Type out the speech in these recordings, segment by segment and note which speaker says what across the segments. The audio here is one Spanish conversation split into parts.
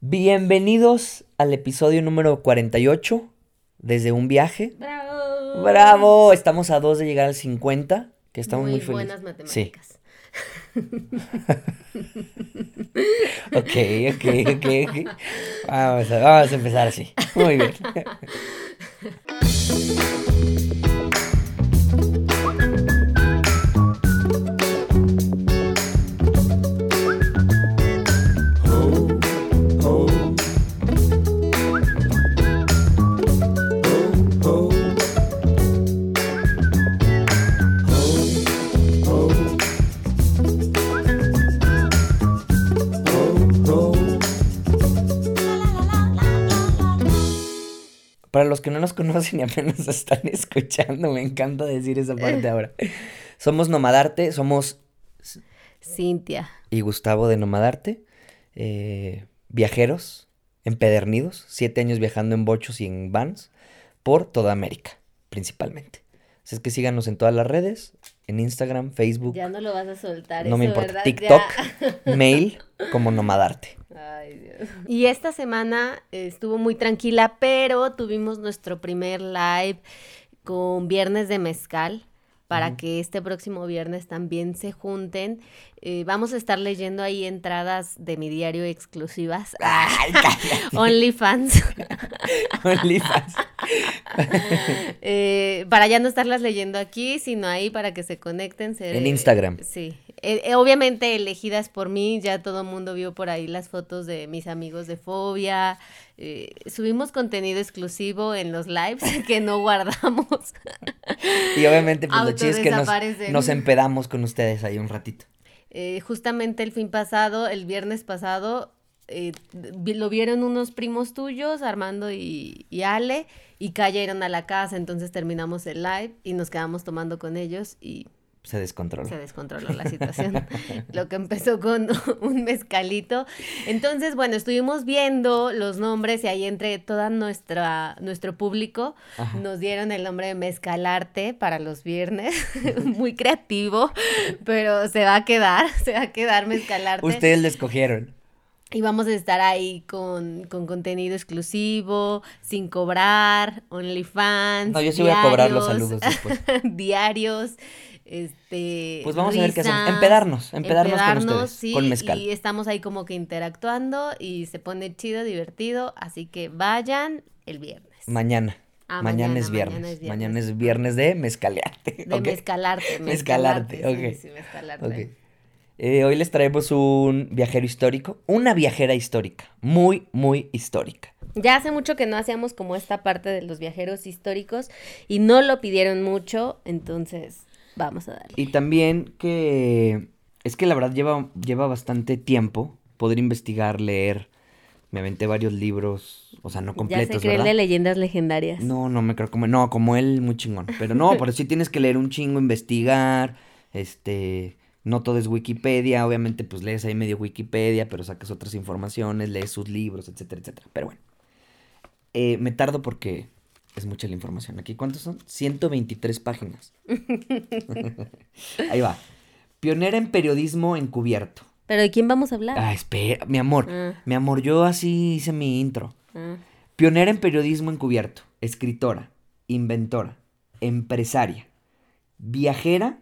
Speaker 1: Bienvenidos al episodio número 48 desde un viaje.
Speaker 2: ¡Bravo!
Speaker 1: ¡Bravo! Estamos a dos de llegar al 50, que estamos muy,
Speaker 2: muy
Speaker 1: felices.
Speaker 2: buenas
Speaker 1: Sí.
Speaker 2: matemáticas.
Speaker 1: Ok, ok, ok, ok. Vamos a, vamos a empezar así. Muy bien. Para los que no nos conocen y apenas están escuchando, me encanta decir esa parte ahora. Somos Nomadarte, somos
Speaker 2: Cintia.
Speaker 1: y Gustavo de Nomadarte, eh, viajeros, empedernidos, siete años viajando en bochos y en vans por toda América, principalmente. Así es que síganos en todas las redes, en Instagram, Facebook,
Speaker 2: Ya no lo vas a soltar.
Speaker 1: no me
Speaker 2: eso,
Speaker 1: importa,
Speaker 2: ¿verdad?
Speaker 1: TikTok,
Speaker 2: Ya.
Speaker 1: mail, como Nomadarte.
Speaker 2: Ay, Dios. Y esta semana eh, estuvo muy tranquila, pero tuvimos nuestro primer live con Viernes de Mezcal para que este próximo viernes también se junten. Eh, vamos a estar leyendo ahí entradas de mi diario exclusivas. OnlyFans.
Speaker 1: OnlyFans.
Speaker 2: Eh, para ya no estarlas leyendo aquí, sino ahí para que se conecten. se-
Speaker 1: En Instagram.
Speaker 2: Sí. Eh, eh, obviamente elegidas por mí, ya todo el mundo vio por ahí las fotos de mis amigos de Fobia. Eh, subimos contenido exclusivo en los lives que no guardamos.
Speaker 1: Y obviamente, pues lo chido es que nos, nos empedamos con ustedes ahí un ratito.
Speaker 2: Eh, justamente el fin pasado, el viernes pasado, eh, lo vieron unos primos tuyos, Armando y, y Ale, y cayeron a la casa, entonces terminamos el live y nos quedamos tomando con ellos y
Speaker 1: Se descontrola.
Speaker 2: se descontroló la situación. Lo que empezó con un mezcalito. Entonces, bueno, estuvimos viendo los nombres y ahí entre toda nuestra nuestro público
Speaker 1: Ajá.
Speaker 2: nos dieron el nombre de Mezcalarte para los viernes. Muy creativo, pero se va a quedar, se va a quedar Mezcalarte.
Speaker 1: Ustedes lo escogieron.
Speaker 2: Y vamos a estar ahí con, con contenido exclusivo, sin cobrar, OnlyFans.
Speaker 1: No, yo sí voy a cobrar los saludos después.
Speaker 2: diarios, este.
Speaker 1: Pues vamos a ver qué hacemos. Empedarnos, empedarnos con ustedes,
Speaker 2: sí,
Speaker 1: con mezcal.
Speaker 2: Y estamos ahí como que interactuando y se pone chido, divertido. Así que vayan el viernes.
Speaker 1: Mañana.
Speaker 2: Ah,
Speaker 1: mañana,
Speaker 2: mañana,
Speaker 1: es viernes.
Speaker 2: mañana es
Speaker 1: Mañana
Speaker 2: viernes.
Speaker 1: es viernes de mezcalearte.
Speaker 2: De mezcalarte.
Speaker 1: Mezcalarte, ok.
Speaker 2: sí, mezcalarte.
Speaker 1: Ok. Eh, hoy les traemos un viajero histórico, una viajera histórica, muy, muy histórica.
Speaker 2: Ya hace mucho que no hacíamos como esta parte de los viajeros históricos y no lo pidieron mucho, entonces vamos a darle.
Speaker 1: Y también que es que la verdad lleva, lleva bastante tiempo poder investigar, leer. Me aventé varios libros, o sea, no
Speaker 2: ya
Speaker 1: completos,
Speaker 2: se creen
Speaker 1: ¿verdad?
Speaker 2: de leyendas legendarias.
Speaker 1: No, no me creo como, no, como él, muy chingón. Pero no, pero sí tienes que leer un chingo, investigar, este, no todo es Wikipedia, obviamente pues lees ahí medio Wikipedia, pero sacas otras informaciones, lees sus libros, etcétera, etcétera. Pero bueno, Eh, me tardo porque es mucha la información. Aquí, ¿cuántos son? 123 páginas. ahí va. Pionera en periodismo encubierto.
Speaker 2: ¿Pero de quién vamos a hablar?
Speaker 1: Ah, espera, mi amor,
Speaker 2: Ah.
Speaker 1: mi amor, yo así hice mi intro.
Speaker 2: Ah,
Speaker 1: Pionera en periodismo encubierto, escritora, inventora, empresaria, viajera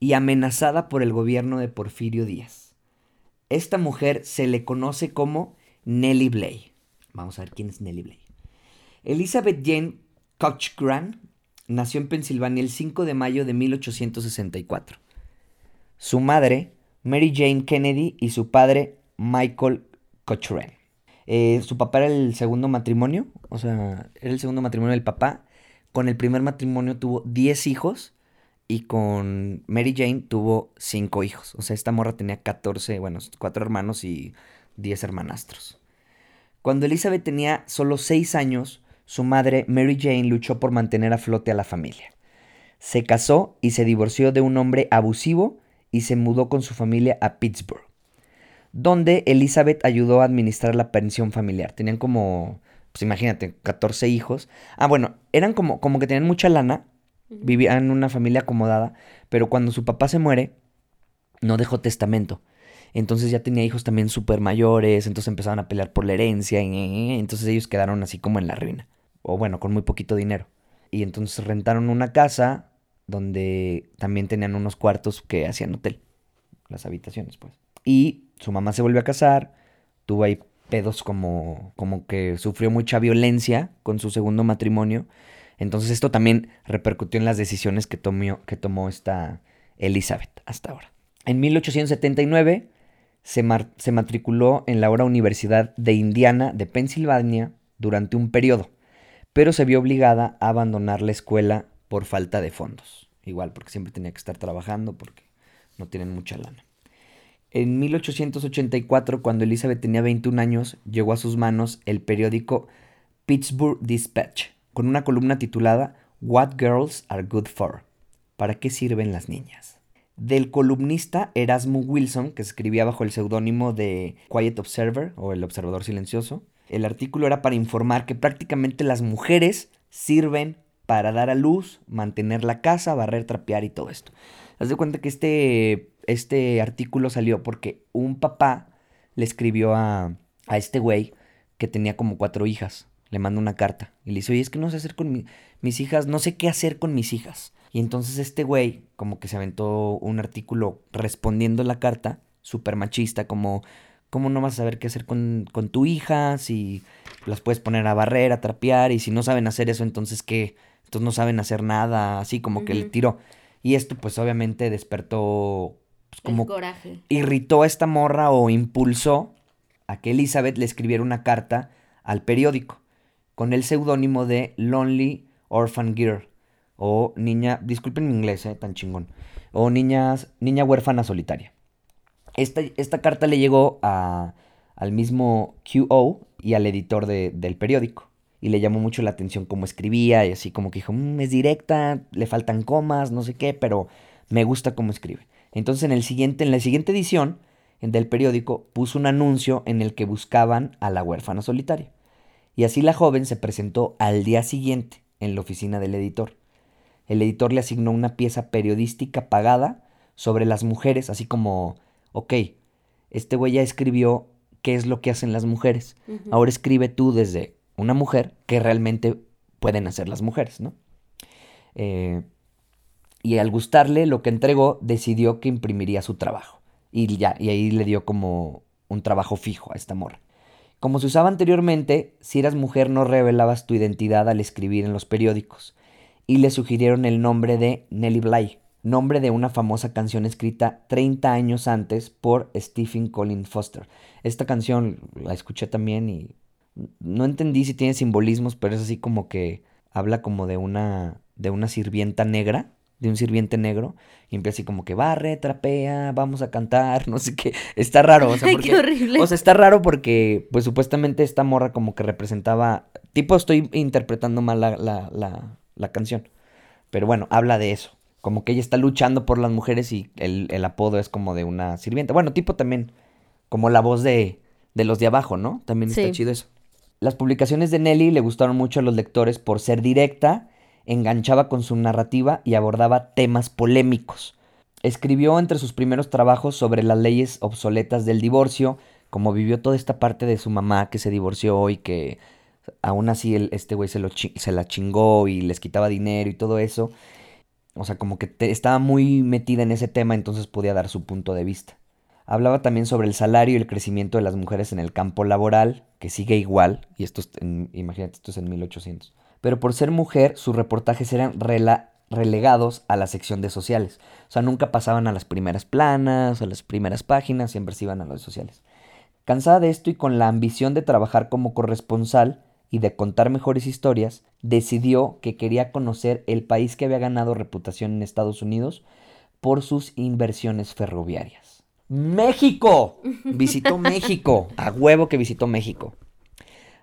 Speaker 1: y amenazada por el gobierno de Porfirio Díaz. Esta mujer se le conoce como Nellie Blay. Vamos a ver quién es Nellie Blay. Elizabeth Jane Cochran nació en Pensilvania el 5 de mayo de 1864. Su madre, Mary Jane Kennedy, y su padre, Michael Cochran. Eh, su papá era el segundo matrimonio, o sea, era el segundo matrimonio del papá. Con el primer matrimonio tuvo 10 hijos y con Mary Jane tuvo 5 hijos. O sea, esta morra tenía 14, bueno, 4 hermanos y 10 hermanastros. Cuando Elizabeth tenía solo 6 años, su madre, Mary Jane, luchó por mantener a flote a la familia. Se casó y se divorció de un hombre abusivo y se mudó con su familia a Pittsburgh donde Elizabeth ayudó a administrar la pensión familiar. Tenían como, pues imagínate, 14 hijos. Ah, bueno, eran como, como que tenían mucha lana, vivían en una familia acomodada, pero cuando su papá se muere, no dejó testamento. Entonces ya tenía hijos también súper mayores, entonces empezaban a pelear por la herencia, y entonces ellos quedaron así como en la ruina, o bueno, con muy poquito dinero. Y entonces rentaron una casa donde también tenían unos cuartos que hacían hotel, las habitaciones pues. Y su mamá se volvió a casar, tuvo ahí pedos como, como que sufrió mucha violencia con su segundo matrimonio. Entonces esto también repercutió en las decisiones que tomó, que tomó esta Elizabeth hasta ahora. En 1879 se, se matriculó en la ahora Universidad de Indiana de Pensilvania durante un periodo, pero se vio obligada a abandonar la escuela por falta de fondos. Igual, porque siempre tenía que estar trabajando porque no tienen mucha lana. En 1884, cuando Elizabeth tenía 21 años, llegó a sus manos el periódico Pittsburgh Dispatch, con una columna titulada What Girls Are Good For. ¿Para qué sirven las niñas? Del columnista Erasmus Wilson, que escribía bajo el seudónimo de Quiet Observer o El Observador Silencioso. El artículo era para informar que prácticamente las mujeres sirven para dar a luz, mantener la casa, barrer, trapear y todo esto. Haz de cuenta que este, este artículo salió porque un papá le escribió a, a este güey que tenía como cuatro hijas. Le manda una carta y le dice, oye, es que no sé hacer con mis hijas, no sé qué hacer con mis hijas. Y entonces este güey como que se aventó un artículo respondiendo la carta, súper machista, como, ¿cómo no vas a saber qué hacer con, con tu hija? Si las puedes poner a barrer, a trapear, y si no saben hacer eso, entonces ¿qué? Entonces no saben hacer nada, así como que le tiró. Y esto pues obviamente despertó pues, como
Speaker 2: coraje.
Speaker 1: irritó a esta morra o impulsó a que Elizabeth le escribiera una carta al periódico con el seudónimo de Lonely Orphan Girl o niña, disculpen mi inglés, eh, tan chingón, o niñas, niña huérfana solitaria. Esta, esta carta le llegó a, al mismo QO y al editor del periódico y le llamó mucho la atención cómo escribía y así como que dijo, mm, es directa, le faltan comas, no sé qué, pero me gusta cómo escribe. Entonces en, el siguiente, en la siguiente edición del periódico puso un anuncio en el que buscaban a la huérfana solitaria. Y así la joven se presentó al día siguiente en la oficina del editor. El editor le asignó una pieza periodística pagada sobre las mujeres, así como, ok, este güey ya escribió qué es lo que hacen las mujeres. Ahora escribe tú desde una mujer que realmente pueden hacer las mujeres, ¿no? Eh, y al gustarle lo que entregó, decidió que imprimiría su trabajo. Y ya, y ahí le dio como un trabajo fijo a esta morra. Como se usaba anteriormente, si eras mujer no revelabas tu identidad al escribir en los periódicos. Y le sugirieron el nombre de Nellie Bly, nombre de una famosa canción escrita 30 años antes por Stephen Colin Foster. Esta canción la escuché también y no entendí si tiene simbolismos, pero es así como que habla como de una, de una sirvienta negra, de un sirviente negro, y empieza así como que barre, trapea, vamos a cantar, no sé qué. Está raro, o sea,
Speaker 2: qué horrible.
Speaker 1: O sea, está raro porque, pues supuestamente esta morra como que representaba, tipo estoy interpretando mal la, la, la, la canción, pero bueno, habla de eso. Como que ella está luchando por las mujeres y el, el apodo es como de una sirvienta. Bueno, tipo también, como la voz de, de los de abajo, ¿no? También está chido eso. Las publicaciones de Nelly le gustaron mucho a los lectores por ser directa, enganchaba con su narrativa y abordaba temas polémicos. Escribió entre sus primeros trabajos sobre las leyes obsoletas del divorcio, como vivió toda esta parte de su mamá que se divorció y que aún así este güey se, se la chingó y les quitaba dinero y todo eso. O sea, como que estaba muy metida en ese tema, entonces podía dar su punto de vista. Hablaba también sobre el salario y el crecimiento de las mujeres en el campo laboral, que sigue igual, y esto es imagínate, esto es en 1800. Pero por ser mujer, sus reportajes eran relegados a la sección de sociales. O sea, nunca pasaban a las primeras planas, a las primeras páginas, siempre se iban a las sociales. Cansada de esto y con la ambición de trabajar como corresponsal y de contar mejores historias, decidió que quería conocer el país que había ganado reputación en Estados Unidos por sus inversiones ferroviarias. México. Visitó México. A huevo que visitó México.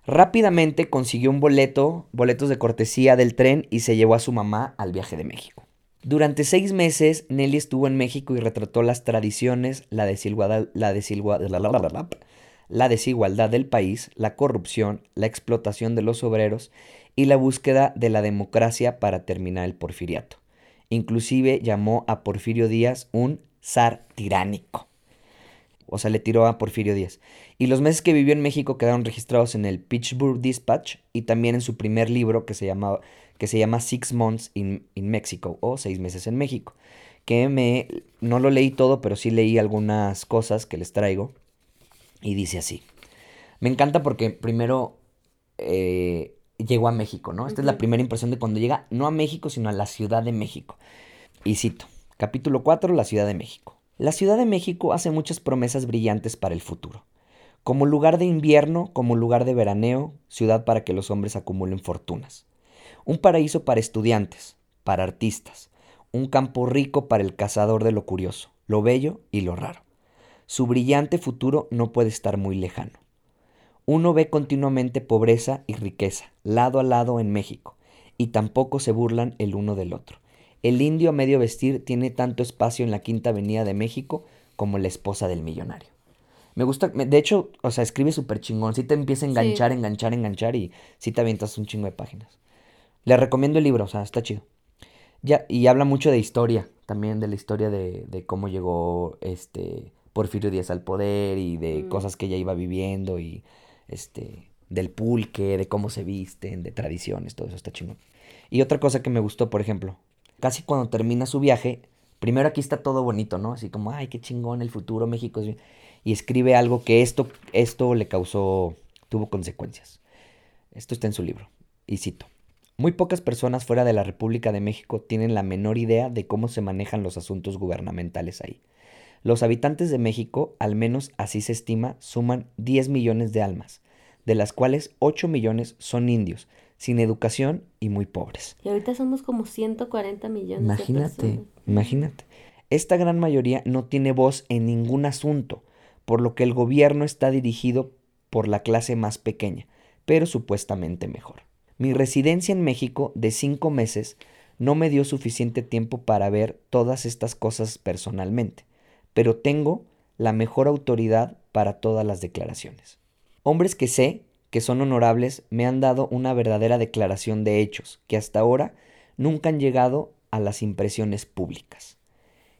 Speaker 1: Rápidamente consiguió un boleto, boletos de cortesía del tren y se llevó a su mamá al viaje de México. Durante seis meses, Nelly estuvo en México y retrató las tradiciones, la desigualdad, la, la desigualdad del país, la corrupción, la explotación de los obreros y la búsqueda de la democracia para terminar el porfiriato. Inclusive llamó a Porfirio Díaz un zar tiránico. o sea, le tiró a Porfirio Díaz. Y los meses que vivió en México quedaron registrados en el Pittsburgh Dispatch y también en su primer libro que se, llamaba, que se llama Six Months in, in Mexico o Seis meses en México. Que me, no lo leí todo, pero sí leí algunas cosas que les traigo. Y dice así. Me encanta porque primero eh, llegó a México, ¿no? Esta es la primera impresión de cuando llega, no a México, sino a la Ciudad de México. Y cito, capítulo 4, la Ciudad de México. La Ciudad de México hace muchas promesas brillantes para el futuro. Como lugar de invierno, como lugar de veraneo, ciudad para que los hombres acumulen fortunas. Un paraíso para estudiantes, para artistas. Un campo rico para el cazador de lo curioso, lo bello y lo raro. Su brillante futuro no puede estar muy lejano. Uno ve continuamente pobreza y riqueza, lado a lado en México, y tampoco se burlan el uno del otro. El indio a medio vestir tiene tanto espacio en la Quinta Avenida de México como la esposa del millonario. Me gusta, de hecho, o sea, escribe súper chingón. Sí te empieza a enganchar, enganchar, enganchar y sí te avientas un chingo de páginas. Le recomiendo el libro, o sea, está chido. Ya, y habla mucho de historia, también de la historia de, de cómo llegó este Porfirio Díaz al poder y de
Speaker 2: Mm.
Speaker 1: cosas que ella iba viviendo y este del pulque, de cómo se visten, de tradiciones, todo eso está chingón. Y otra cosa que me gustó, por ejemplo, casi cuando termina su viaje, primero aquí está todo bonito, ¿no? Así como, ay, qué chingón, el futuro México es bien. Y escribe algo que esto, esto le causó, tuvo consecuencias. Esto está en su libro. Y cito. Muy pocas personas fuera de la República de México tienen la menor idea de cómo se manejan los asuntos gubernamentales ahí. Los habitantes de México, al menos así se estima, suman 10 millones de almas, de las cuales 8 millones son indios, sin educación y muy pobres.
Speaker 2: Y ahorita somos como 140 millones de
Speaker 1: Imagínate,
Speaker 2: personas.
Speaker 1: imagínate. Esta gran mayoría no tiene voz en ningún asunto, por lo que el gobierno está dirigido por la clase más pequeña, pero supuestamente mejor. Mi residencia en México de cinco meses no me dio suficiente tiempo para ver todas estas cosas personalmente, pero tengo la mejor autoridad para todas las declaraciones. Hombres que sé que son honorables me han dado una verdadera declaración de hechos que hasta ahora nunca han llegado a las impresiones públicas.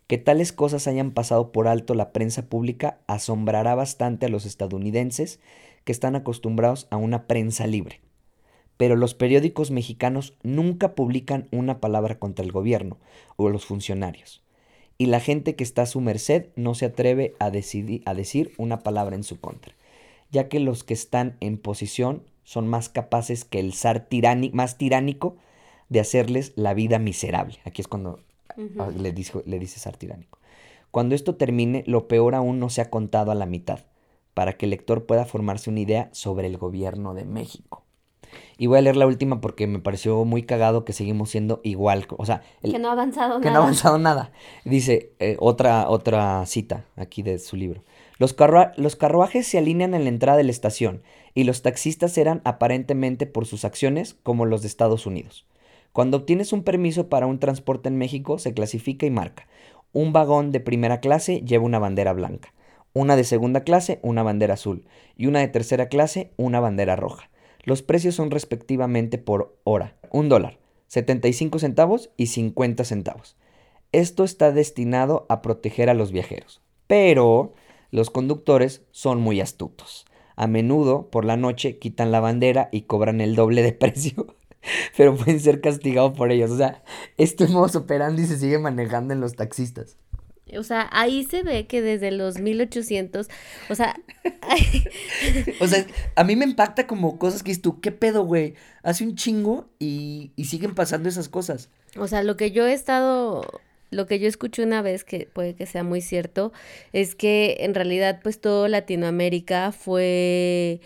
Speaker 1: Que tales cosas hayan pasado por alto la prensa pública asombrará bastante a los estadounidenses que están acostumbrados a una prensa libre. Pero los periódicos mexicanos nunca publican una palabra contra el gobierno o los funcionarios. Y la gente que está a su merced no se atreve a, decidi- a decir una palabra en su contra, ya que los que están en posición son más capaces que el zar tiráni- más tiránico de hacerles la vida miserable. Aquí es cuando ah, le, dijo, le dice zar tiránico. Cuando esto termine, lo peor aún no se ha contado a la mitad, para que el lector pueda formarse una idea sobre el gobierno de México. Y voy a leer la última porque me pareció muy cagado que seguimos siendo igual. O sea, el-
Speaker 2: Que no ha avanzado
Speaker 1: que no ha
Speaker 2: nada.
Speaker 1: avanzado nada. Dice eh, otra, otra cita aquí de su libro. Los, carrua- los carruajes se alinean en la entrada de la estación y los taxistas eran aparentemente por sus acciones como los de Estados Unidos. Cuando obtienes un permiso para un transporte en México se clasifica y marca. Un vagón de primera clase lleva una bandera blanca, una de segunda clase una bandera azul y una de tercera clase una bandera roja. Los precios son respectivamente por hora, un dólar, 75 centavos y 50 centavos. Esto está destinado a proteger a los viajeros, pero los conductores son muy astutos. A menudo, por la noche, quitan la bandera y cobran el doble de precio, pero pueden ser castigados por ellos. O sea, este modo operandi se sigue manejando en los taxistas.
Speaker 2: O sea, ahí se ve que desde los 1800, o sea,
Speaker 1: O sea, a mí me impacta como cosas que dices tú, ¿qué pedo, güey? Hace un chingo y, y siguen pasando esas cosas.
Speaker 2: O sea, lo que yo he estado, lo que yo escuché una vez, que puede que sea muy cierto, es que en realidad pues todo Latinoamérica fue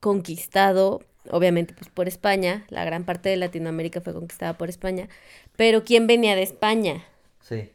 Speaker 2: conquistado, obviamente pues por España, la gran parte de Latinoamérica fue conquistada por España, pero ¿quién venía de España?
Speaker 1: Sí.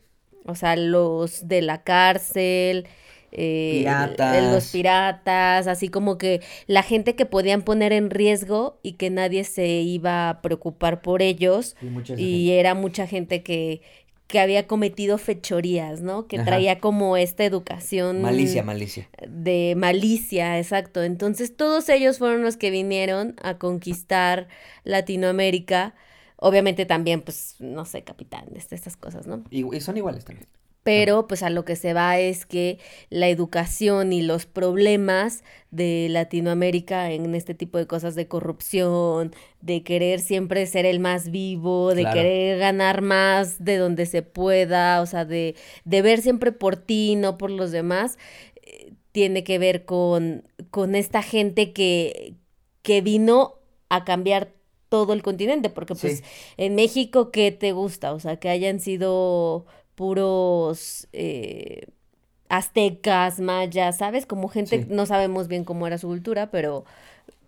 Speaker 2: O sea, los de la cárcel, eh,
Speaker 1: Piratas.
Speaker 2: los piratas, así como que la gente que podían poner en riesgo y que nadie se iba a preocupar por ellos.
Speaker 1: Y
Speaker 2: era mucha gente que, que había cometido fechorías, ¿no? Que
Speaker 1: Ajá.
Speaker 2: traía como esta educación
Speaker 1: Malicia, malicia.
Speaker 2: de malicia, exacto. Entonces todos ellos fueron los que vinieron a conquistar Latinoamérica. Obviamente también, pues, no sé, capitanes, de estas cosas, ¿no?
Speaker 1: Y, y son iguales también.
Speaker 2: pero pues a lo que se va es que la educación y los problemas de Latinoamérica en este tipo de cosas de corrupción, de querer siempre ser el más vivo, de
Speaker 1: Claro.
Speaker 2: querer ganar más de donde se pueda, o sea, de, de ver siempre por ti, no por los demás, eh, tiene que ver con, con esta gente que, que vino a cambiar todo el continente, porque pues
Speaker 1: Sí.
Speaker 2: en México, ¿qué te gusta? O sea, que hayan sido puros eh, aztecas, mayas, ¿sabes? Como gente,
Speaker 1: Sí.
Speaker 2: no sabemos bien cómo era su cultura, pero,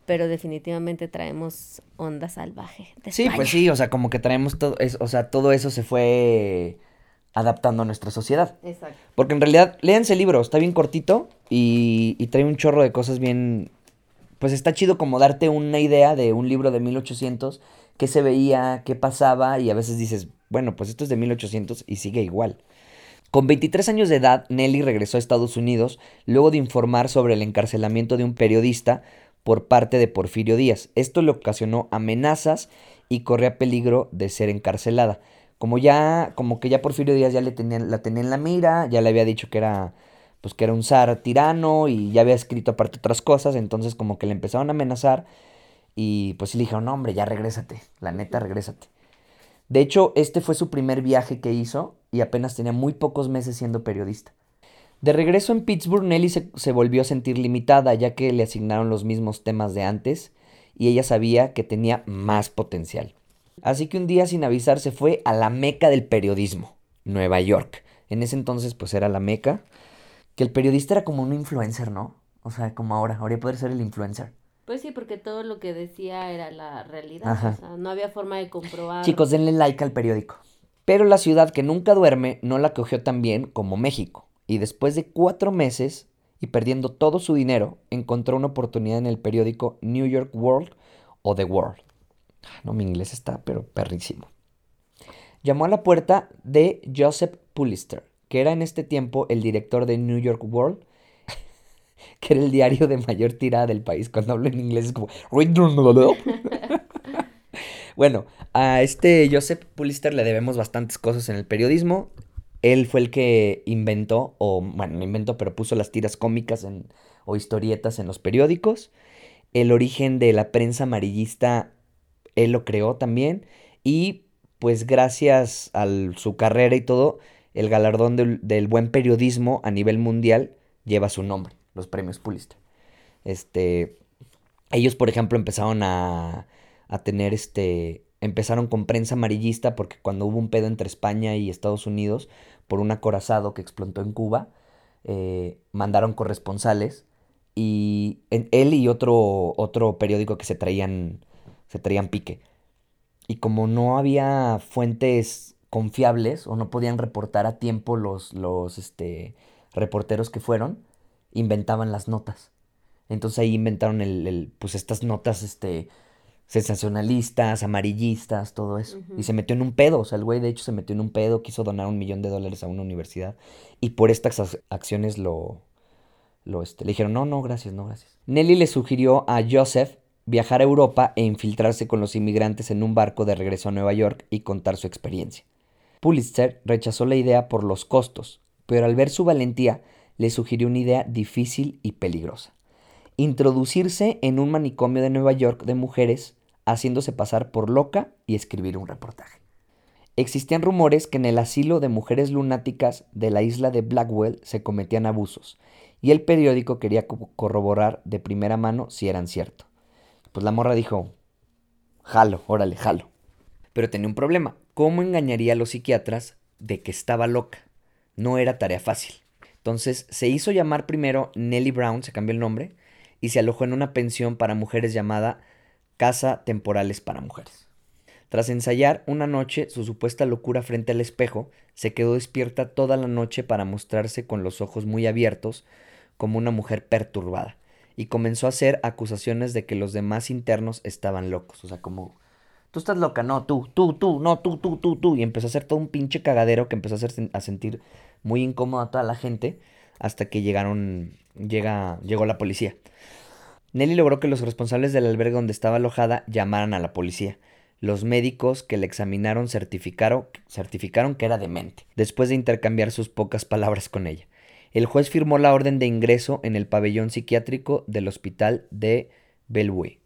Speaker 2: pero definitivamente traemos onda salvaje. de
Speaker 1: Sí,
Speaker 2: España.
Speaker 1: pues sí, o sea, como que traemos todo eso, o sea, todo eso se fue adaptando a nuestra sociedad.
Speaker 2: Exacto.
Speaker 1: Porque en realidad, léanse el libro, está bien cortito y, y trae un chorro de cosas bien... Pues está chido como darte una idea de un libro de 1800, qué se veía, qué pasaba y a veces dices, bueno, pues esto es de 1800 y sigue igual. Con 23 años de edad, Nelly regresó a Estados Unidos luego de informar sobre el encarcelamiento de un periodista por parte de Porfirio Díaz. Esto le ocasionó amenazas y corría peligro de ser encarcelada. Como ya, como que ya Porfirio Díaz ya le tenían, la tenía en la mira, ya le había dicho que era, pues que era un zar tirano y ya había escrito aparte otras cosas, entonces como que le empezaron a amenazar y pues le dijeron, no hombre, ya regrésate, la neta, regrésate. De hecho, este fue su primer viaje que hizo y apenas tenía muy pocos meses siendo periodista. De regreso en Pittsburgh, Nelly se, se volvió a sentir limitada ya que le asignaron los mismos temas de antes y ella sabía que tenía más potencial. Así que un día sin avisar se fue a la meca del periodismo, Nueva York. En ese entonces pues era la meca, que el periodista era como un influencer, ¿no? O sea, como ahora, ahora poder ser el influencer.
Speaker 2: Pues sí, porque todo lo que decía era la realidad,
Speaker 1: Ajá.
Speaker 2: o sea, no había forma de comprobar.
Speaker 1: Chicos, denle like al periódico. Pero la ciudad que nunca duerme no la cogió tan bien como México. Y después de cuatro meses y perdiendo todo su dinero, encontró una oportunidad en el periódico New York World o The World. Ah, No, mi inglés está, pero perrísimo. Llamó a la puerta de Joseph Pullister, que era en este tiempo el director de New York World, que era el diario de mayor tirada del país. Cuando hablo en inglés es como... Bueno, a este Joseph Pullister le debemos bastantes cosas en el periodismo. Él fue el que inventó, o bueno, no inventó, pero puso las tiras cómicas o historietas en los periódicos. El origen de la prensa amarillista, él lo creó también. Y pues gracias a su carrera y todo, el galardón del, del buen periodismo a nivel mundial lleva su nombre, los premios Pulitzer. Este, ellos, por ejemplo, empezaron a, a tener este, empezaron con prensa amarillista porque cuando hubo un pedo entre España y Estados Unidos por un acorazado que explotó en Cuba, eh, mandaron corresponsales y en- él y otro, otro periódico que se traían, se traían pique. Y como no había fuentes confiables o no podían reportar a tiempo los, los este, reporteros que fueron, inventaban las notas. Entonces ahí inventaron el, el, pues estas notas este, sensacionalistas, amarillistas, todo eso. Y se metió en un pedo, o sea, el güey de hecho se metió en un pedo, quiso donar un millón de dólares a una universidad y por estas ac- acciones lo, lo este, le dijeron, no, no, gracias, no, gracias. Nelly le sugirió a Joseph viajar a Europa e infiltrarse con los inmigrantes en un barco de regreso a Nueva York y contar su experiencia. Pulitzer rechazó la idea por los costos, pero al ver su valentía le sugirió una idea difícil y peligrosa. Introducirse en un manicomio de Nueva York de mujeres haciéndose pasar por loca y escribir un reportaje. Existían rumores que en el asilo de mujeres lunáticas de la isla de Blackwell se cometían abusos, y el periódico quería co- corroborar de primera mano si eran cierto. Pues la morra dijo, jalo, órale, jalo. Pero tenía un problema. ¿Cómo engañaría a los psiquiatras de que estaba loca? No era tarea fácil. Entonces se hizo llamar primero Nellie Brown, se cambió el nombre, y se alojó en una pensión para mujeres llamada Casa Temporales para Mujeres. Tras ensayar una noche su supuesta locura frente al espejo, se quedó despierta toda la noche para mostrarse con los ojos muy abiertos como una mujer perturbada y comenzó a hacer acusaciones de que los demás internos estaban locos, o sea, como tú estás loca, no, tú, tú, tú, no, tú, tú, tú, tú, y empezó a hacer todo un pinche cagadero que empezó a hacer a sentir muy incómoda a toda la gente hasta que llegaron llega llegó la policía. Nelly logró que los responsables del albergue donde estaba alojada llamaran a la policía. los médicos que le examinaron certificaron, certificaron que era demente, después de intercambiar sus pocas palabras con ella. El juez firmó la orden de ingreso en el pabellón psiquiátrico del hospital de Bellevue.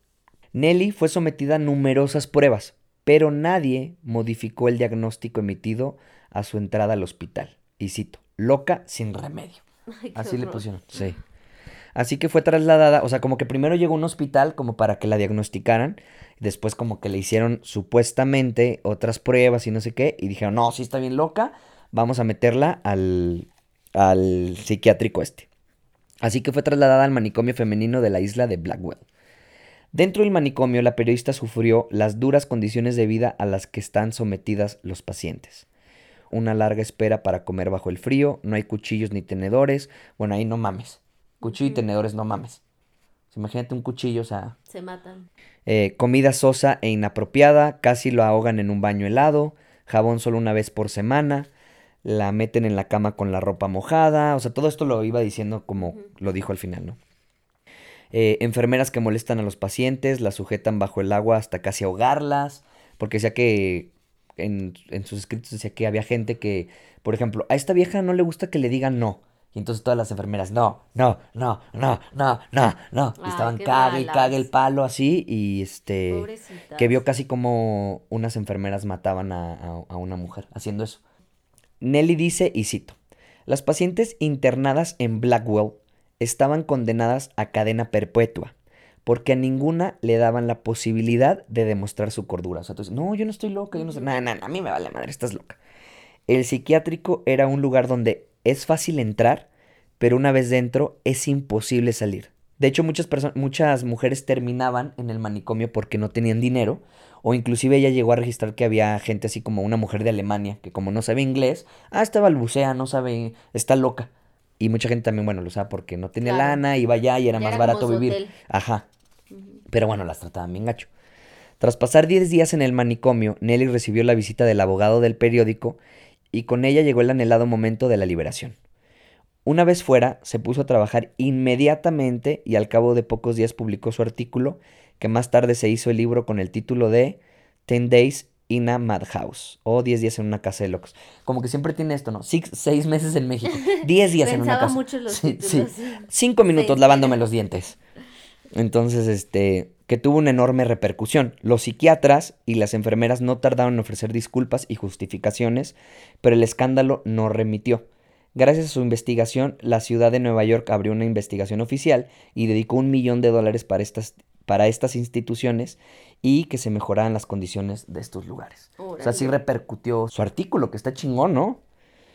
Speaker 1: Nelly fue sometida a numerosas pruebas, pero nadie modificó el diagnóstico emitido a su entrada al hospital. Y cito, loca sin remedio. Así le pusieron. Sí. Así que fue trasladada, o sea, como que primero llegó a un hospital como para que la diagnosticaran, después como que le hicieron supuestamente otras pruebas y no sé qué, y dijeron, no, sí está bien loca, vamos a meterla al, al psiquiátrico este. Así que fue trasladada al manicomio femenino de la isla de Blackwell. Dentro del manicomio, la periodista sufrió las duras condiciones de vida a las que están sometidas los pacientes. Una larga espera para comer bajo el frío, no hay cuchillos ni tenedores. Bueno, ahí no mames. Cuchillo y tenedores, no mames. Imagínate un cuchillo, o sea.
Speaker 2: Se matan.
Speaker 1: Eh, comida sosa e inapropiada, casi lo ahogan en un baño helado, jabón solo una vez por semana, la meten en la cama con la ropa mojada, o sea, todo esto lo iba diciendo como lo dijo al final, ¿no? Eh, enfermeras que molestan a los pacientes, las sujetan bajo el agua hasta casi ahogarlas, porque decía que en, en sus escritos decía que había gente que, por ejemplo, a esta vieja no le gusta que le digan no. Y entonces todas las enfermeras, no, no, no, no, no, no, no. Y estaban cague y cague el palo así. Y este.
Speaker 2: Pobrecitas.
Speaker 1: Que vio casi como unas enfermeras mataban a, a- a una mujer haciendo eso. Nelly dice, y cito: Las pacientes internadas en Blackwell estaban condenadas a cadena perpetua. Porque a ninguna le daban la posibilidad de demostrar su cordura. O sea, tú dices, no, yo no estoy loca, yo no sé. Nada, nada, a mí me vale madre, estás loca. El psiquiátrico era un lugar donde es fácil entrar, pero una vez dentro es imposible salir. De hecho, muchas, muchas mujeres terminaban en el manicomio porque no tenían dinero, o inclusive ella llegó a registrar que había gente así como una mujer de Alemania, que como no sabe inglés, ah, está balbucea, no sabe, está loca. Y mucha gente también, bueno, lo sabe porque no tenía
Speaker 2: Claro.
Speaker 1: lana, iba allá y era
Speaker 2: Ya
Speaker 1: más
Speaker 2: era
Speaker 1: barato
Speaker 2: como su
Speaker 1: vivir.
Speaker 2: hotel.
Speaker 1: Ajá. Pero bueno, las trataban bien gacho. Tras pasar 10 días en el manicomio, Nelly recibió la visita del abogado del periódico y con ella llegó el anhelado momento de la liberación. Una vez fuera, se puso a trabajar inmediatamente y al cabo de pocos días publicó su artículo, que más tarde se hizo el libro con el título de Ten Days in a Madhouse o 10 días en una casa de locos. Como que siempre tiene esto, ¿no? Six, seis meses en México, 10 días en una casa.
Speaker 2: mucho los
Speaker 1: Sí, sí.
Speaker 2: títulos.
Speaker 1: Cinco minutos lavándome los dientes. Entonces, este, que tuvo una enorme repercusión. Los psiquiatras y las enfermeras no tardaron en ofrecer disculpas y justificaciones, pero el escándalo no remitió. Gracias a su investigación, la ciudad de Nueva York abrió una investigación oficial y dedicó un millón de dólares para estas, para estas instituciones y que se mejoraran las condiciones de estos lugares. O sea, sí repercutió su artículo, que está chingón, ¿no?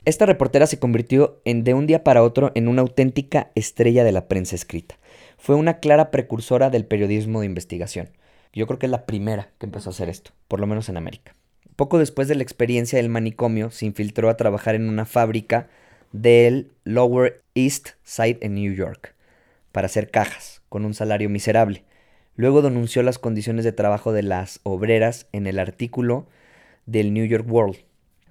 Speaker 1: Esta reportera se convirtió en de un día para otro en una auténtica estrella de la prensa escrita. Fue una clara precursora del periodismo de investigación. Yo creo que es la primera que empezó a hacer esto, por lo menos en América. Poco después de la experiencia del manicomio, se infiltró a trabajar en una fábrica del Lower East Side en New York para hacer cajas, con un salario miserable. Luego denunció las condiciones de trabajo de las obreras en el artículo del New York World.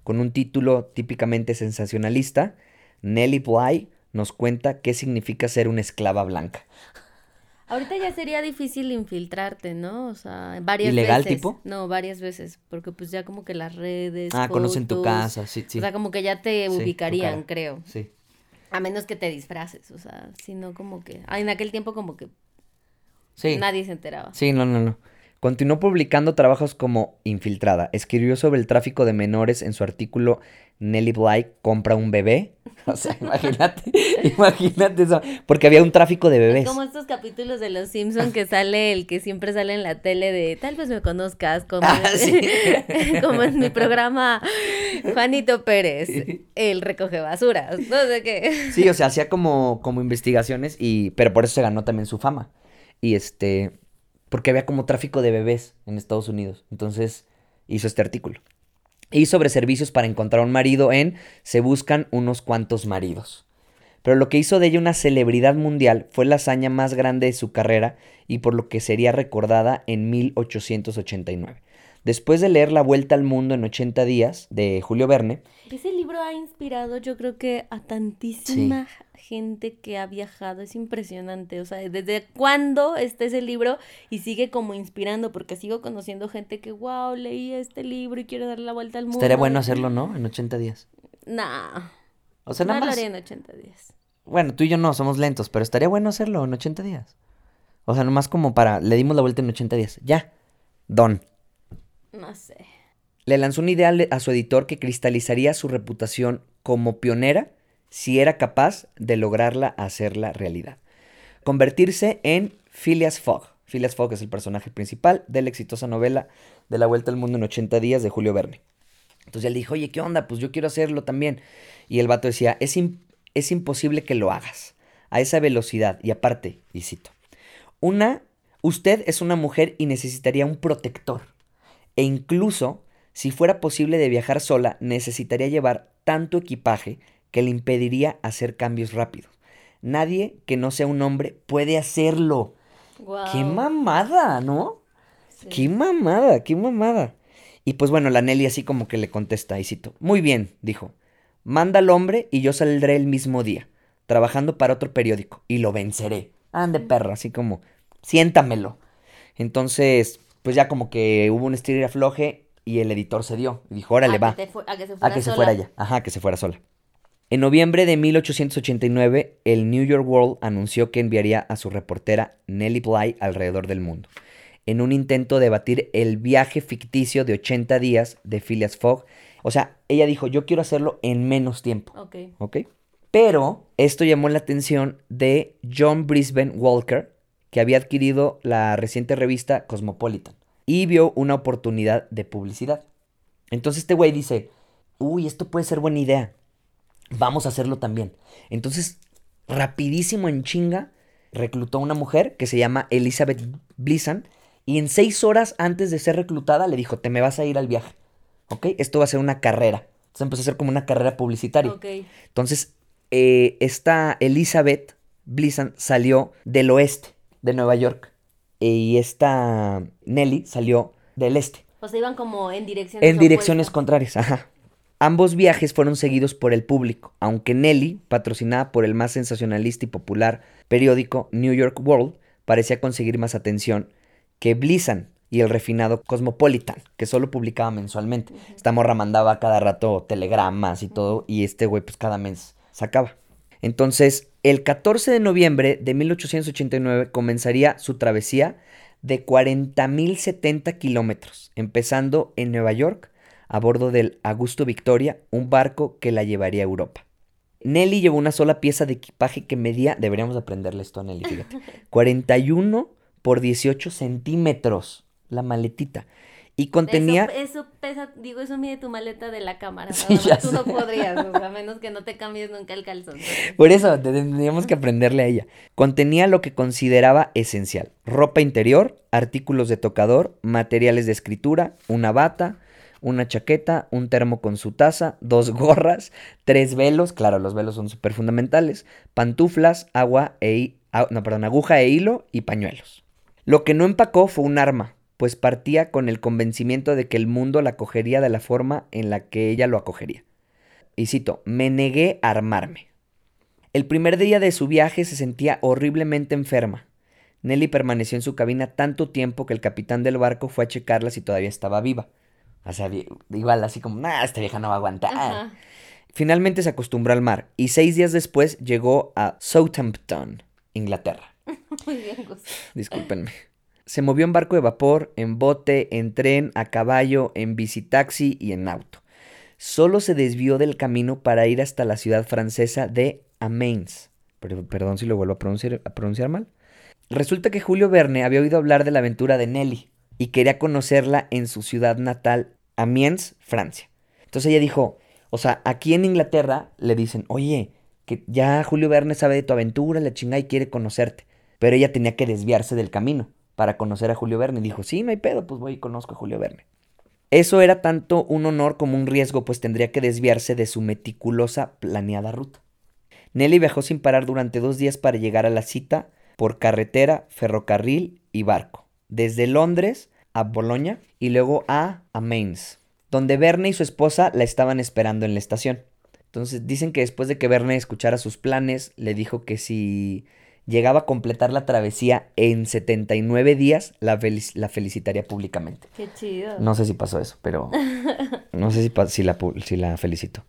Speaker 1: Con un título típicamente sensacionalista, Nellie Bly nos cuenta qué significa ser una esclava blanca.
Speaker 2: Ahorita ya sería difícil infiltrarte, ¿no? O sea, varias
Speaker 1: ¿Ilegal
Speaker 2: veces.
Speaker 1: tipo?
Speaker 2: No, varias veces, porque pues ya como que las redes,
Speaker 1: Ah, conocen tu casa, sí, sí.
Speaker 2: O sea, como que ya te
Speaker 1: Sí,
Speaker 2: ubicarían, creo.
Speaker 1: Sí.
Speaker 2: A menos que te disfraces, o sea, si no como que... Ah, en aquel tiempo como que
Speaker 1: Sí.
Speaker 2: nadie se enteraba.
Speaker 1: Sí, no, no, no. Continuó publicando trabajos como infiltrada. Escribió sobre el tráfico de menores en su artículo Nellie Bly compra un bebé. O sea, imagínate, imagínate eso. Porque había un tráfico de bebés.
Speaker 2: Como estos capítulos de Los Simpson que sale el que siempre sale en la tele de tal vez me conozcas como,
Speaker 1: Ah, sí.
Speaker 2: como en mi programa Juanito Pérez, el recoge basuras, no sé qué.
Speaker 1: Sí, o sea, hacía como, como investigaciones y. Pero por eso se ganó también su fama. Y este. Porque había como tráfico de bebés en Estados Unidos. Entonces hizo este artículo. Y sobre servicios para encontrar un marido en Se buscan unos cuantos maridos. Pero lo que hizo de ella una celebridad mundial fue la hazaña más grande de su carrera y por lo que sería recordada en 1889. Después de leer La Vuelta al Mundo en 80 días de Julio Verne,
Speaker 2: Ese libro ha inspirado, yo creo que a tantísima gente que ha viajado. Es impresionante. O sea, ¿desde cuándo está ese libro y sigue como inspirando? Porque sigo conociendo gente que, wow, leí este libro y quiero dar la vuelta al mundo.
Speaker 1: estaría bueno hacerlo, ¿no? En 80 días.
Speaker 2: Nah.
Speaker 1: O sea,
Speaker 2: no
Speaker 1: nada
Speaker 2: lo
Speaker 1: más.
Speaker 2: haría en 80 días.
Speaker 1: Bueno, tú y yo no, somos lentos, pero estaría bueno hacerlo en 80 días. O sea, nomás como para, le dimos la vuelta en 80 días. Ya. Don.
Speaker 2: No sé.
Speaker 1: Le lanzó una idea a su editor que cristalizaría su reputación como pionera si era capaz de lograrla hacerla realidad. Convertirse en Phileas Fogg. Phileas Fogg es el personaje principal de la exitosa novela de La Vuelta al Mundo en 80 días de Julio Verne. Entonces él dijo, oye, ¿qué onda? Pues yo quiero hacerlo también. Y el vato decía, es, im- es imposible que lo hagas a esa velocidad. Y aparte, y cito, una, usted es una mujer y necesitaría un protector. E incluso, si fuera posible de viajar sola, necesitaría llevar tanto equipaje que le impediría hacer cambios rápidos. Nadie que no sea un hombre puede hacerlo.
Speaker 2: Wow.
Speaker 1: ¡Qué mamada, ¿no? ¡Qué mamada, qué mamada! Y pues bueno, la Nelly así como que le contesta, y cito, muy bien, dijo, manda al hombre y yo saldré el mismo día, trabajando para otro periódico, y lo venceré. Ande perro, así como, siéntamelo. Entonces, pues ya como que hubo un estir y afloje y el editor se dio, y dijo, órale,
Speaker 2: A
Speaker 1: va.
Speaker 2: que te fu- a que se fuera
Speaker 1: A que se fuera ella. Ajá, que se fuera sola. En noviembre de 1889, el New York World anunció que enviaría a su reportera Nellie Bly alrededor del mundo, en un intento de batir el viaje ficticio de 80 días de Phileas Fogg. O sea, ella dijo, yo quiero hacerlo en menos tiempo,
Speaker 2: Ok.
Speaker 1: ¿ok? Pero esto llamó la atención de John Brisbane Walker, que había adquirido la reciente revista Cosmopolitan, y vio una oportunidad de publicidad. Entonces este güey dice, uy, esto puede ser buena idea. Vamos a hacerlo también. Entonces, rapidísimo en chinga, reclutó a una mujer que se llama Elizabeth Blissan y en seis horas antes de ser reclutada le dijo, te me vas a ir al viaje. ¿Ok? Esto va a ser una carrera. Entonces empezó a ser como una carrera publicitaria.
Speaker 2: Ok.
Speaker 1: Entonces, eh, esta Elizabeth Blissan salió del oeste de Nueva York y esta Nelly salió del este.
Speaker 2: O sea, iban como en direcciones
Speaker 1: En direcciones
Speaker 2: opuestas.
Speaker 1: contrarias, ajá. Ambos viajes fueron seguidos por el público, aunque Nelly, patrocinada por el más sensacionalista y popular periódico New York World, parecía conseguir más atención que Blissan y el refinado Cosmopolitan, que solo publicaba mensualmente. Esta morra mandaba cada rato telegramas y todo, y este güey pues cada mes sacaba. Entonces, el 14 de noviembre de 1889 comenzaría su travesía de 40.070 kilómetros, empezando en Nueva York a bordo del Augusto Victoria, un barco que la llevaría a Europa. Nelly llevó una sola pieza de equipaje que medía, deberíamos aprenderle esto a Nelly, fíjate, 41 por 18 centímetros, la maletita. Y contenía...
Speaker 2: Eso, eso pesa, digo, eso mide tu maleta de la cámara.
Speaker 1: Sí, ya.
Speaker 2: Tú
Speaker 1: sé.
Speaker 2: no podrías, o sea, a menos que no te cambies nunca el calzón.
Speaker 1: Por eso tendríamos que aprenderle a ella. Contenía lo que consideraba esencial: ropa interior, artículos de tocador, materiales de escritura, una bata, una chaqueta, un termo con su taza, dos gorras, tres velos, claro, los velos son súper fundamentales, pantuflas, agua e ah, no, perdón, aguja e hilo y pañuelos. Lo que no empacó fue un arma, pues partía con el convencimiento de que el mundo la acogería de la forma en la que ella lo acogería. Y cito, me negué a armarme. El primer día de su viaje se sentía horriblemente enferma. Nelly permaneció en su cabina tanto tiempo que el capitán del barco fue a checarla si todavía estaba viva. O sea, igual así como, nah, esta vieja no va a aguantar.
Speaker 2: Ajá.
Speaker 1: Finalmente se acostumbró al mar y seis días después llegó a Southampton, Inglaterra.
Speaker 2: Muy bien, Gus.
Speaker 1: Discúlpenme. Se movió en barco de vapor, en bote, en tren, a caballo, en bicitaxi y en auto. Solo se desvió del camino para ir hasta la ciudad francesa de Amiens. Perdón si lo vuelvo a pronunciar, a pronunciar mal. Resulta que Julio Verne había oído hablar de la aventura de Nelly y quería conocerla en su ciudad natal, Amiens, Francia. Entonces ella dijo, o sea, aquí en Inglaterra le dicen, oye, que ya Julio Verne sabe de tu aventura, la chinga y quiere conocerte. Pero ella tenía que desviarse del camino para conocer a Julio Verne. Y dijo, sí, no hay pedo, pues voy y conozco a Julio Verne. Eso era tanto un honor como un riesgo, pues tendría que desviarse de su meticulosa planeada ruta. Nelly viajó sin parar durante dos días para llegar a la cita por carretera, ferrocarril y barco, desde Londres a Boloña y luego a, a Mainz, donde Verne y su esposa la estaban esperando en la estación. Entonces dicen que después de que Verne escuchara sus planes, le dijo que si llegaba a completar la travesía en 79 días, la, la felicitaría públicamente.
Speaker 2: Qué chido.
Speaker 1: No sé si pasó eso, pero no sé si, si, la, si la felicito.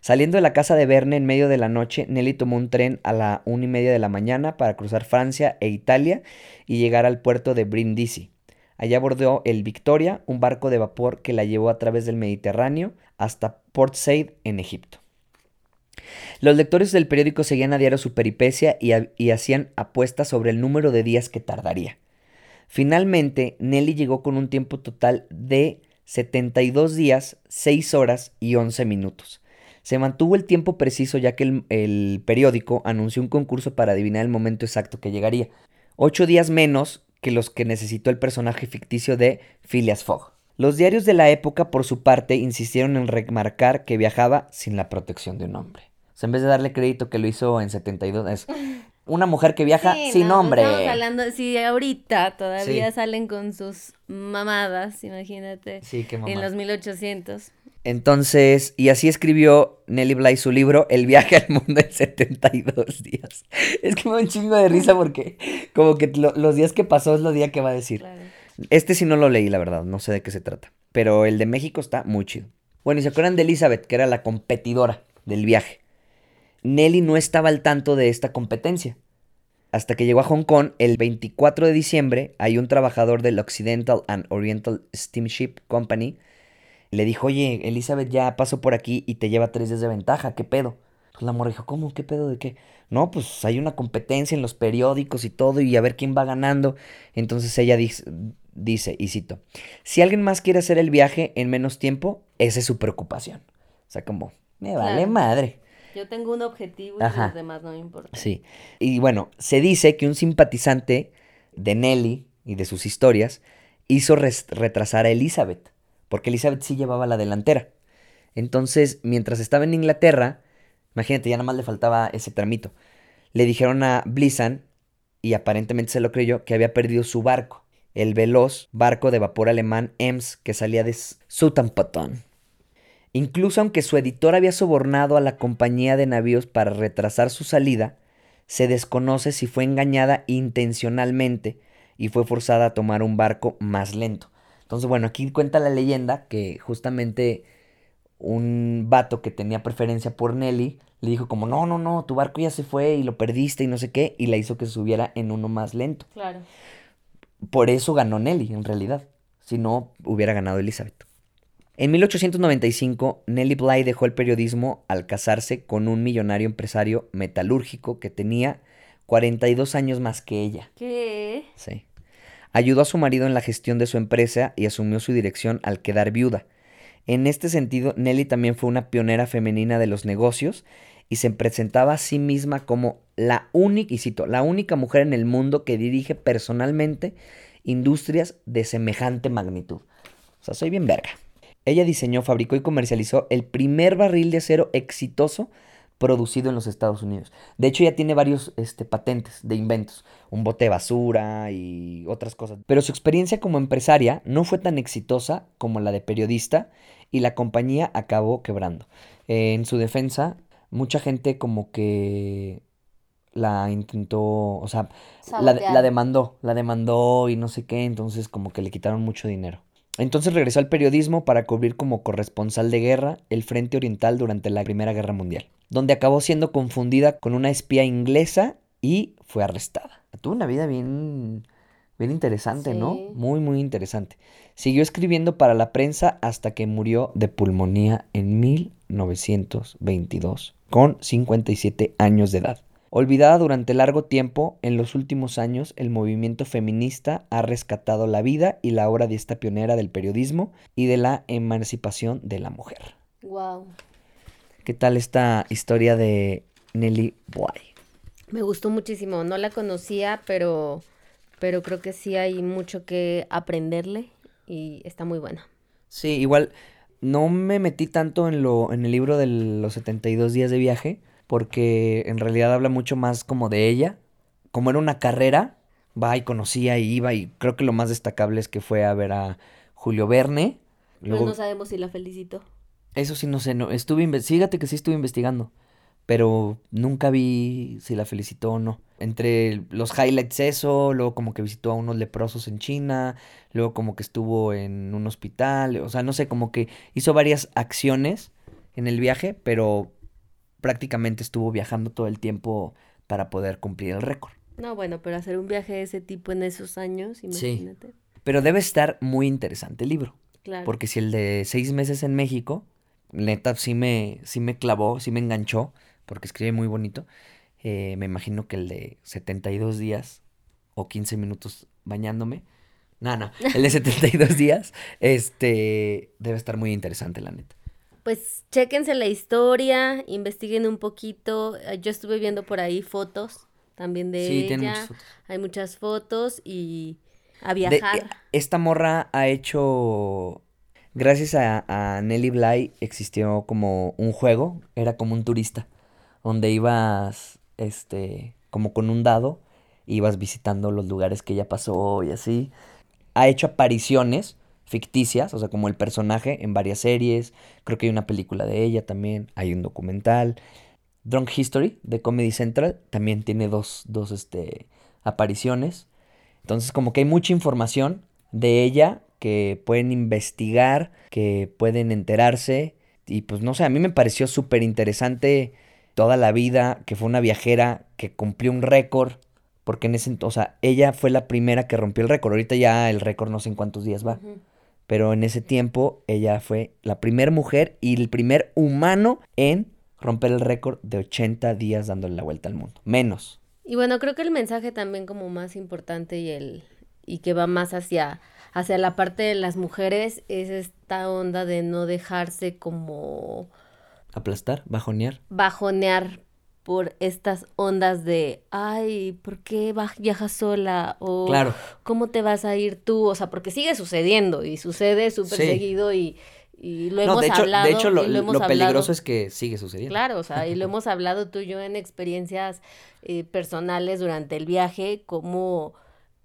Speaker 1: Saliendo de la casa de Verne en medio de la noche, Nelly tomó un tren a la una y media de la mañana para cruzar Francia e Italia y llegar al puerto de Brindisi. Allá abordó el Victoria, un barco de vapor que la llevó a través del Mediterráneo hasta Port Said en Egipto. Los lectores del periódico seguían a diario su peripecia y, hacían apuestas sobre el número de días que tardaría. Finalmente, Nelly llegó con un tiempo total de 72 días, 6 horas y 11 minutos. Se mantuvo el tiempo preciso ya que el, el, periódico anunció un concurso para adivinar el momento exacto que llegaría. Ocho días menos que los que necesitó el personaje ficticio de Phileas Fogg. Los diarios de la época, por su parte, insistieron en remarcar que viajaba sin la protección de un hombre. O sea, en vez de darle crédito que lo hizo en 72, es una mujer que viaja sin hombre.
Speaker 2: Estamos hablando, si ahorita todavía salen con sus mamadas, imagínate.
Speaker 1: Sí, qué
Speaker 2: En los 1800.
Speaker 1: Entonces, y así escribió Nelly Bly su libro, El viaje al mundo en 72 días. Es que me da un chingo de risa porque como que los días que pasó es los días que va a decir. Este sí no lo leí, la verdad, no sé de qué se trata. Pero el de México está muy chido. Bueno, y se acuerdan de Elizabeth, que era la competidora del viaje. Nelly no estaba al tanto de esta competencia. Hasta que llegó a Hong Kong el 24 de diciembre, hay un trabajador del Occidental and Oriental Steamship Company le dijo, oye, Elizabeth ya pasó por aquí y te lleva tres días de ventaja, ¿qué pedo? La morra dijo, ¿cómo? ¿Qué pedo de qué? No, pues hay una competencia en los periódicos y todo y a ver quién va ganando. Entonces ella dice, dice, y cito, si alguien más quiere hacer el viaje en menos tiempo, esa es su preocupación. O sea, como, me vale madre.
Speaker 2: Yo tengo un objetivo y los demás no me importan.
Speaker 1: Sí. Y bueno, se dice que un simpatizante de Nelly y de sus historias hizo retrasar a Elizabeth, porque Elizabeth sí llevaba la delantera. Entonces, mientras estaba en Inglaterra, imagínate, ya nada más le faltaba ese tramito. Le dijeron a Blizzard, y aparentemente se lo creyó, que había perdido su barco, el veloz barco de vapor alemán Ems que salía de Southampton. Incluso aunque su editor había sobornado a la compañía de navíos para retrasar su salida, se desconoce si fue engañada intencionalmente y fue forzada a tomar un barco más lento. Entonces, bueno, aquí cuenta la leyenda que justamente un vato que tenía preferencia por Nelly le dijo como, no, no, no, tu barco ya se fue y lo perdiste y no sé qué, y la hizo que subiera en uno más lento.
Speaker 2: Claro.
Speaker 1: Por eso ganó Nelly, en realidad. Si no, hubiera ganado Elizabeth. En 1895, Nellie Bly dejó el periodismo al casarse con un millonario empresario metalúrgico que tenía 42 años más que ella.
Speaker 2: ¿Qué?
Speaker 1: Sí. Ayudó a su marido en la gestión de su empresa y asumió su dirección al quedar viuda. En este sentido, Nelly también fue una pionera femenina de los negocios y se presentaba a sí misma como la única, y cito, la única mujer en el mundo que dirige personalmente industrias de semejante magnitud. O sea, soy bien verga. Ella diseñó, fabricó y comercializó el primer barril de acero exitoso producido en los Estados Unidos. De hecho, ya tiene varios este, patentes de inventos, un bote de basura y otras cosas. Pero su experiencia como empresaria no fue tan exitosa como la de periodista y la compañía acabó quebrando. en su defensa, mucha gente como que la intentó, o sea, la, la demandó, la demandó y no sé qué, entonces como que le quitaron mucho dinero. Entonces regresó al periodismo para cubrir como corresponsal de guerra el Frente Oriental durante la Primera Guerra Mundial, donde acabó siendo confundida con una espía inglesa y fue arrestada. Tuvo una vida bien, bien interesante, ¿no? Muy, muy interesante. Siguió escribiendo para la prensa hasta que murió de pulmonía en 1922, con 57 años de edad. Olvidada durante largo tiempo, en los últimos años el movimiento feminista ha rescatado la vida y la obra de esta pionera del periodismo y de la emancipación de la mujer.
Speaker 2: Wow.
Speaker 1: ¿Qué tal esta historia de Nelly Bly?
Speaker 2: Me gustó muchísimo, no la conocía, pero pero creo que sí hay mucho que aprenderle y está muy buena.
Speaker 1: Sí, igual no me metí tanto en lo en el libro de los 72 días de viaje porque en realidad habla mucho más como de ella. Como era una carrera, va y conocía y iba y creo que lo más destacable es que fue a ver a Julio Verne.
Speaker 2: Luego, Pero no sabemos si la felicitó.
Speaker 1: Eso sí, no sé, no, estuve, fíjate que sí estuve investigando, pero nunca vi si la felicitó o no. Entre los highlights eso, luego como que visitó a unos leprosos en China, luego como que estuvo en un hospital, o sea, no sé, como que hizo varias acciones en el viaje, pero prácticamente estuvo viajando todo el tiempo para poder cumplir el récord.
Speaker 2: No, bueno, pero hacer un viaje de ese tipo en esos años, imagínate. Sí.
Speaker 1: Pero debe estar muy interesante el libro. Claro. Porque si el de seis meses en México neta sí me, sí me clavó, sí me enganchó, porque escribe muy bonito. Eh, me imagino que el de 72 días o 15 minutos bañándome. No, no, el de 72 días, este, debe estar muy interesante, la neta.
Speaker 2: Pues chéquense la historia, investiguen un poquito. Yo estuve viendo por ahí fotos también de sí, ella. Muchas fotos. Hay muchas fotos y a viajar.
Speaker 1: esta morra ha hecho Gracias a, Nelly Bly existió como un juego, era como un turista, donde ibas, este, como con un dado, ibas visitando los lugares que ella pasó y así. Ha hecho apariciones ficticias, o sea, como el personaje en varias series, creo que hay una película de ella también, hay un documental. Drunk History de Comedy Central también tiene dos, dos este, apariciones. Entonces como que hay mucha información de ella que pueden investigar, que pueden enterarse. Y pues no sé, a mí me pareció súper interesante toda la vida, que fue una viajera que cumplió un récord, porque en ese o sea, ella fue la primera que rompió el récord. Ahorita ya el récord no sé en cuántos días va. Pero en ese tiempo ella fue la primera mujer y el primer humano en romper el récord de 80 días dándole la vuelta al mundo. Menos.
Speaker 2: Y bueno, creo que el mensaje también como más importante y el y que va más hacia hacia la parte de las mujeres es esta onda de no dejarse como...
Speaker 1: Aplastar, bajonear.
Speaker 2: Bajonear por estas ondas de, ay, ¿por qué viajas sola? O claro. ¿cómo te vas a ir tú? O sea, porque sigue sucediendo y sucede súper seguido y, y lo hemos hablado.
Speaker 1: De hecho, lo, lo, peligroso es que sigue sucediendo.
Speaker 2: Claro, o sea, y lo hemos hablado tú y yo en experiencias eh, personales durante el viaje, como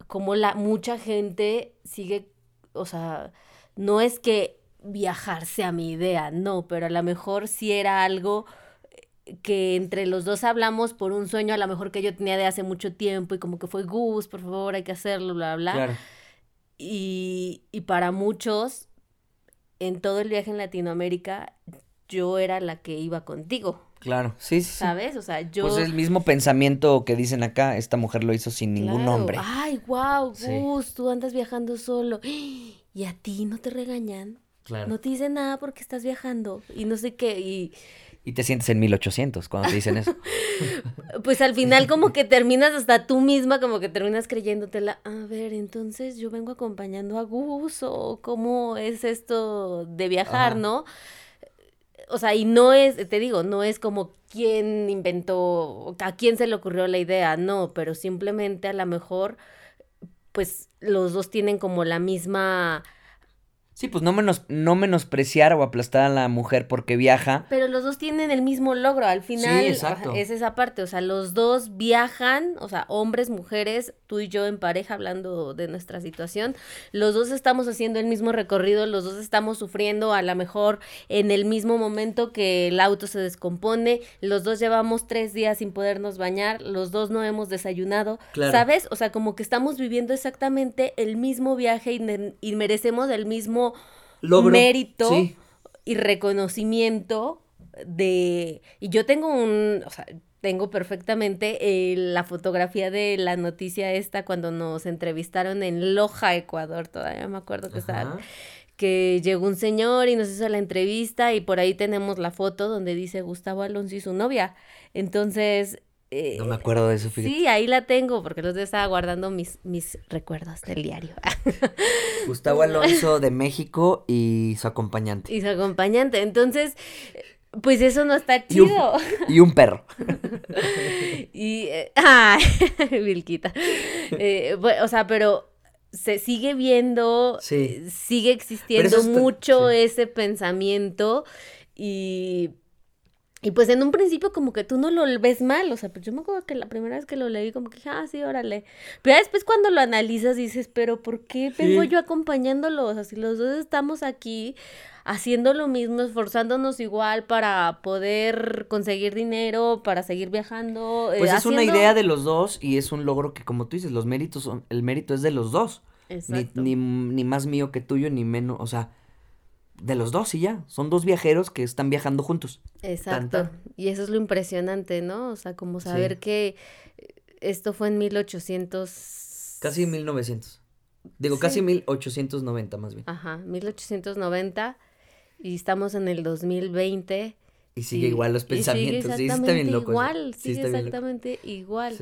Speaker 2: como la mucha gente sigue, o sea, no es que viajar sea mi idea, no, pero a lo mejor sí era algo que entre los dos hablamos por un sueño a lo mejor que yo tenía de hace mucho tiempo y como que fue Gus, por favor, hay que hacerlo, bla, bla. Claro. Y, y para muchos, en todo el viaje en Latinoamérica, yo era la que iba contigo.
Speaker 1: Claro, sí, sí.
Speaker 2: ¿Sabes? O sea, yo.
Speaker 1: Pues el mismo pensamiento que dicen acá, esta mujer lo hizo sin ningún nombre.
Speaker 2: Ay, wow, Gus, tú andas viajando solo. Y a ti no te regañan. Claro. No te dicen nada porque estás viajando. Y no sé qué. Y.
Speaker 1: Y te sientes en 1800 cuando te dicen eso.
Speaker 2: pues al final como que terminas hasta tú misma, como que terminas creyéndotela. A ver, entonces yo vengo acompañando a Gus o cómo es esto de viajar, ¿no? o sea, y no es, te digo, no es como quién inventó, a quién se le ocurrió la idea, no, pero simplemente a lo mejor, pues los dos tienen como la misma
Speaker 1: Sí, pues no, menos, no menospreciar o aplastar a la mujer porque viaja.
Speaker 2: Pero los dos tienen el mismo logro, al final sí, exacto. es esa parte, o sea, los dos viajan, o sea, hombres, mujeres, tú y yo en pareja hablando de nuestra situación, los dos estamos haciendo el mismo recorrido, los dos estamos sufriendo a lo mejor en el mismo momento que el auto se descompone, los dos llevamos tres días sin podernos bañar, los dos no hemos desayunado, ¿sabes? O sea, como que estamos viviendo exactamente el mismo viaje y, y merecemos el mismo mérito y reconocimiento de... Y yo tengo un... O sea, tengo perfectamente eh, la fotografía de la noticia esta cuando nos entrevistaron en Loja, Ecuador. Todavía me acuerdo que estaba que llegó un señor y nos hizo la entrevista y por ahí tenemos la foto donde dice Gustavo Alonso y su novia. Entonces,
Speaker 1: no me acuerdo de eso.
Speaker 2: Sí, ahí la tengo, porque los estaba guardando mis, mis recuerdos del diario.
Speaker 1: Gustavo Alonso de México y su acompañante.
Speaker 2: Y su acompañante. Entonces, pues eso no está chido.
Speaker 1: Y un, perro.
Speaker 2: y, eh, ay, Vilquita. Eh, o sea, pero se sigue viendo, sigue existiendo mucho ese pensamiento y Y pues en un principio como que tú no lo ves mal, o sea, pues yo me acuerdo que la primera vez que lo leí como que dije, ah, sí, órale. Pero ya después cuando lo analizas dices, pero ¿por qué vengo yo acompañándolo? O sea, si los dos estamos aquí haciendo lo mismo, esforzándonos igual para poder conseguir dinero, para seguir viajando.
Speaker 1: Pues es una idea de los dos y es un logro que, como tú dices, los méritos son, el mérito es de los dos. Exacto. Ni, ni, ni más mío que tuyo, ni menos, o sea, de los dos y ya. Son dos viajeros que están viajando juntos.
Speaker 2: Exacto. Y eso es lo impresionante, ¿no? O sea, como saber que esto fue en 1800.
Speaker 1: Casi 1900. Digo, casi 1890 más bien.
Speaker 2: Ajá, 1890 y estamos en el 2020.
Speaker 1: Y sigue igual los pensamientos. sí, está bien loco.
Speaker 2: Igual, sigue exactamente igual.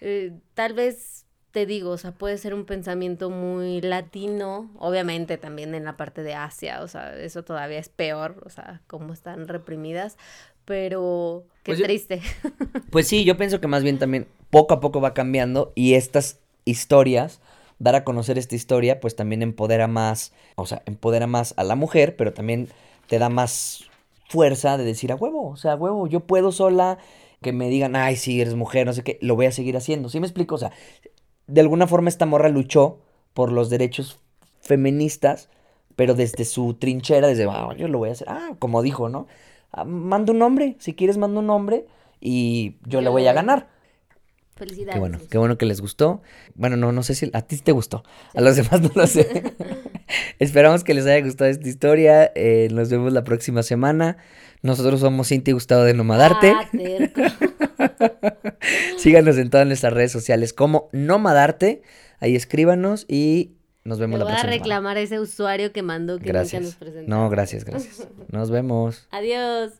Speaker 2: Eh, tal vez te digo, o sea, puede ser un pensamiento muy latino, obviamente también en la parte de Asia, o sea, eso todavía es peor, o sea, cómo están reprimidas, pero qué pues triste.
Speaker 1: pues sí, yo pienso que más bien también poco a poco va cambiando y estas historias, dar a conocer esta historia, pues también empodera más, o sea, empodera más a la mujer, pero también te da más fuerza de decir a huevo, o sea, a huevo, yo puedo sola, que me digan, ay, sí, eres mujer, no sé qué, lo voy a seguir haciendo. ¿Sí me explico? O sea, de alguna forma esta morra luchó por los derechos feministas, pero desde su trinchera, desde, ah, yo lo voy a hacer, ah, como dijo, ¿no? Ah, manda un nombre, si quieres manda un nombre y yo, le voy a ganar.
Speaker 2: Felicidades.
Speaker 1: Qué bueno, qué bueno que les gustó. Bueno, no, no sé si a ti te gustó, a los demás no lo sé. Esperamos que les haya gustado esta historia. Eh, nos vemos la próxima semana. Nosotros somos Cinti Gustavo de Nomadarte. Ah, Síganos en todas nuestras redes sociales como Nomadarte. Ahí escríbanos y nos vemos la próxima.
Speaker 2: Voy a reclamar a ese usuario que mandó que
Speaker 1: gracias.
Speaker 2: nunca nos presentó.
Speaker 1: No, gracias, gracias. Nos vemos.
Speaker 2: Adiós.